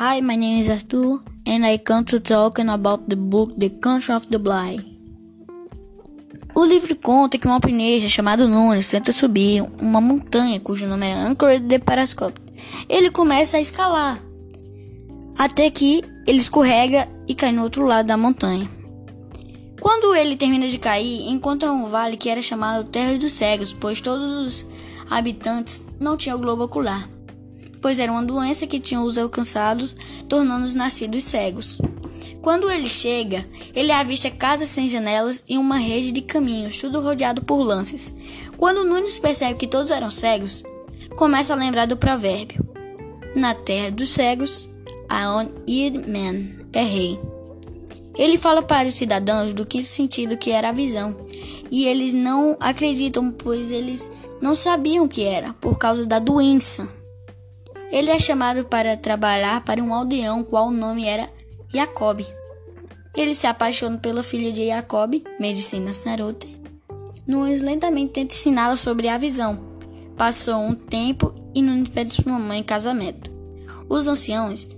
Hi, my name is Arthur, and I come to talk about the book The Country of the Blind. O livro conta que um alpinista chamado Nunes tenta subir uma montanha cujo nome é Anchor de Parascope. Ele começa a escalar, até que ele escorrega e cai no outro lado da montanha. Quando ele termina de cair, encontra um vale que era chamado Terra dos Cegos, pois todos os habitantes não tinham globo ocular, pois era uma doença que tinha os alcançados, tornando-os nascidos cegos. Quando ele chega, ele avista casas sem janelas e uma rede de caminhos, tudo rodeado por lances. Quando Nunes percebe que todos eram cegos, começa a lembrar do provérbio: Na terra dos cegos, a on man é rei. Ele fala para os cidadãos do que sentido que era a visão, e eles não acreditam, pois eles não sabiam o que era, por causa da doença. Ele é chamado para trabalhar para um aldeão, qual o nome era Jacob. Ele se apaixona pela filha de Jacob, Medicina Sarote. Nunes lentamente tenta ensiná-la sobre a visão. Passou um tempo e Nunes pede sua mãe em casamento. Os anciãos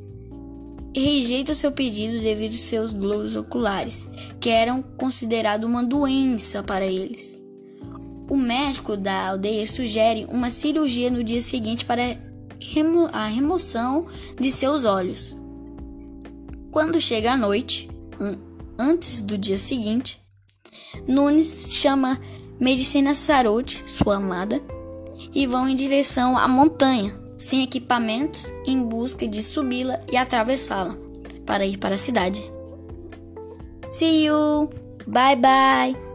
rejeita seu pedido devido aos seus globos oculares, que eram considerados uma doença para eles. O médico da aldeia sugere uma cirurgia no dia seguinte para remo a remoção de seus olhos. Quando chega a noite, antes do dia seguinte, Nunes chama Medicina Sarote, sua amada, e vão em direção à montanha sem equipamentos, em busca de subi-la e atravessá-la para ir para a cidade. See you! Bye bye!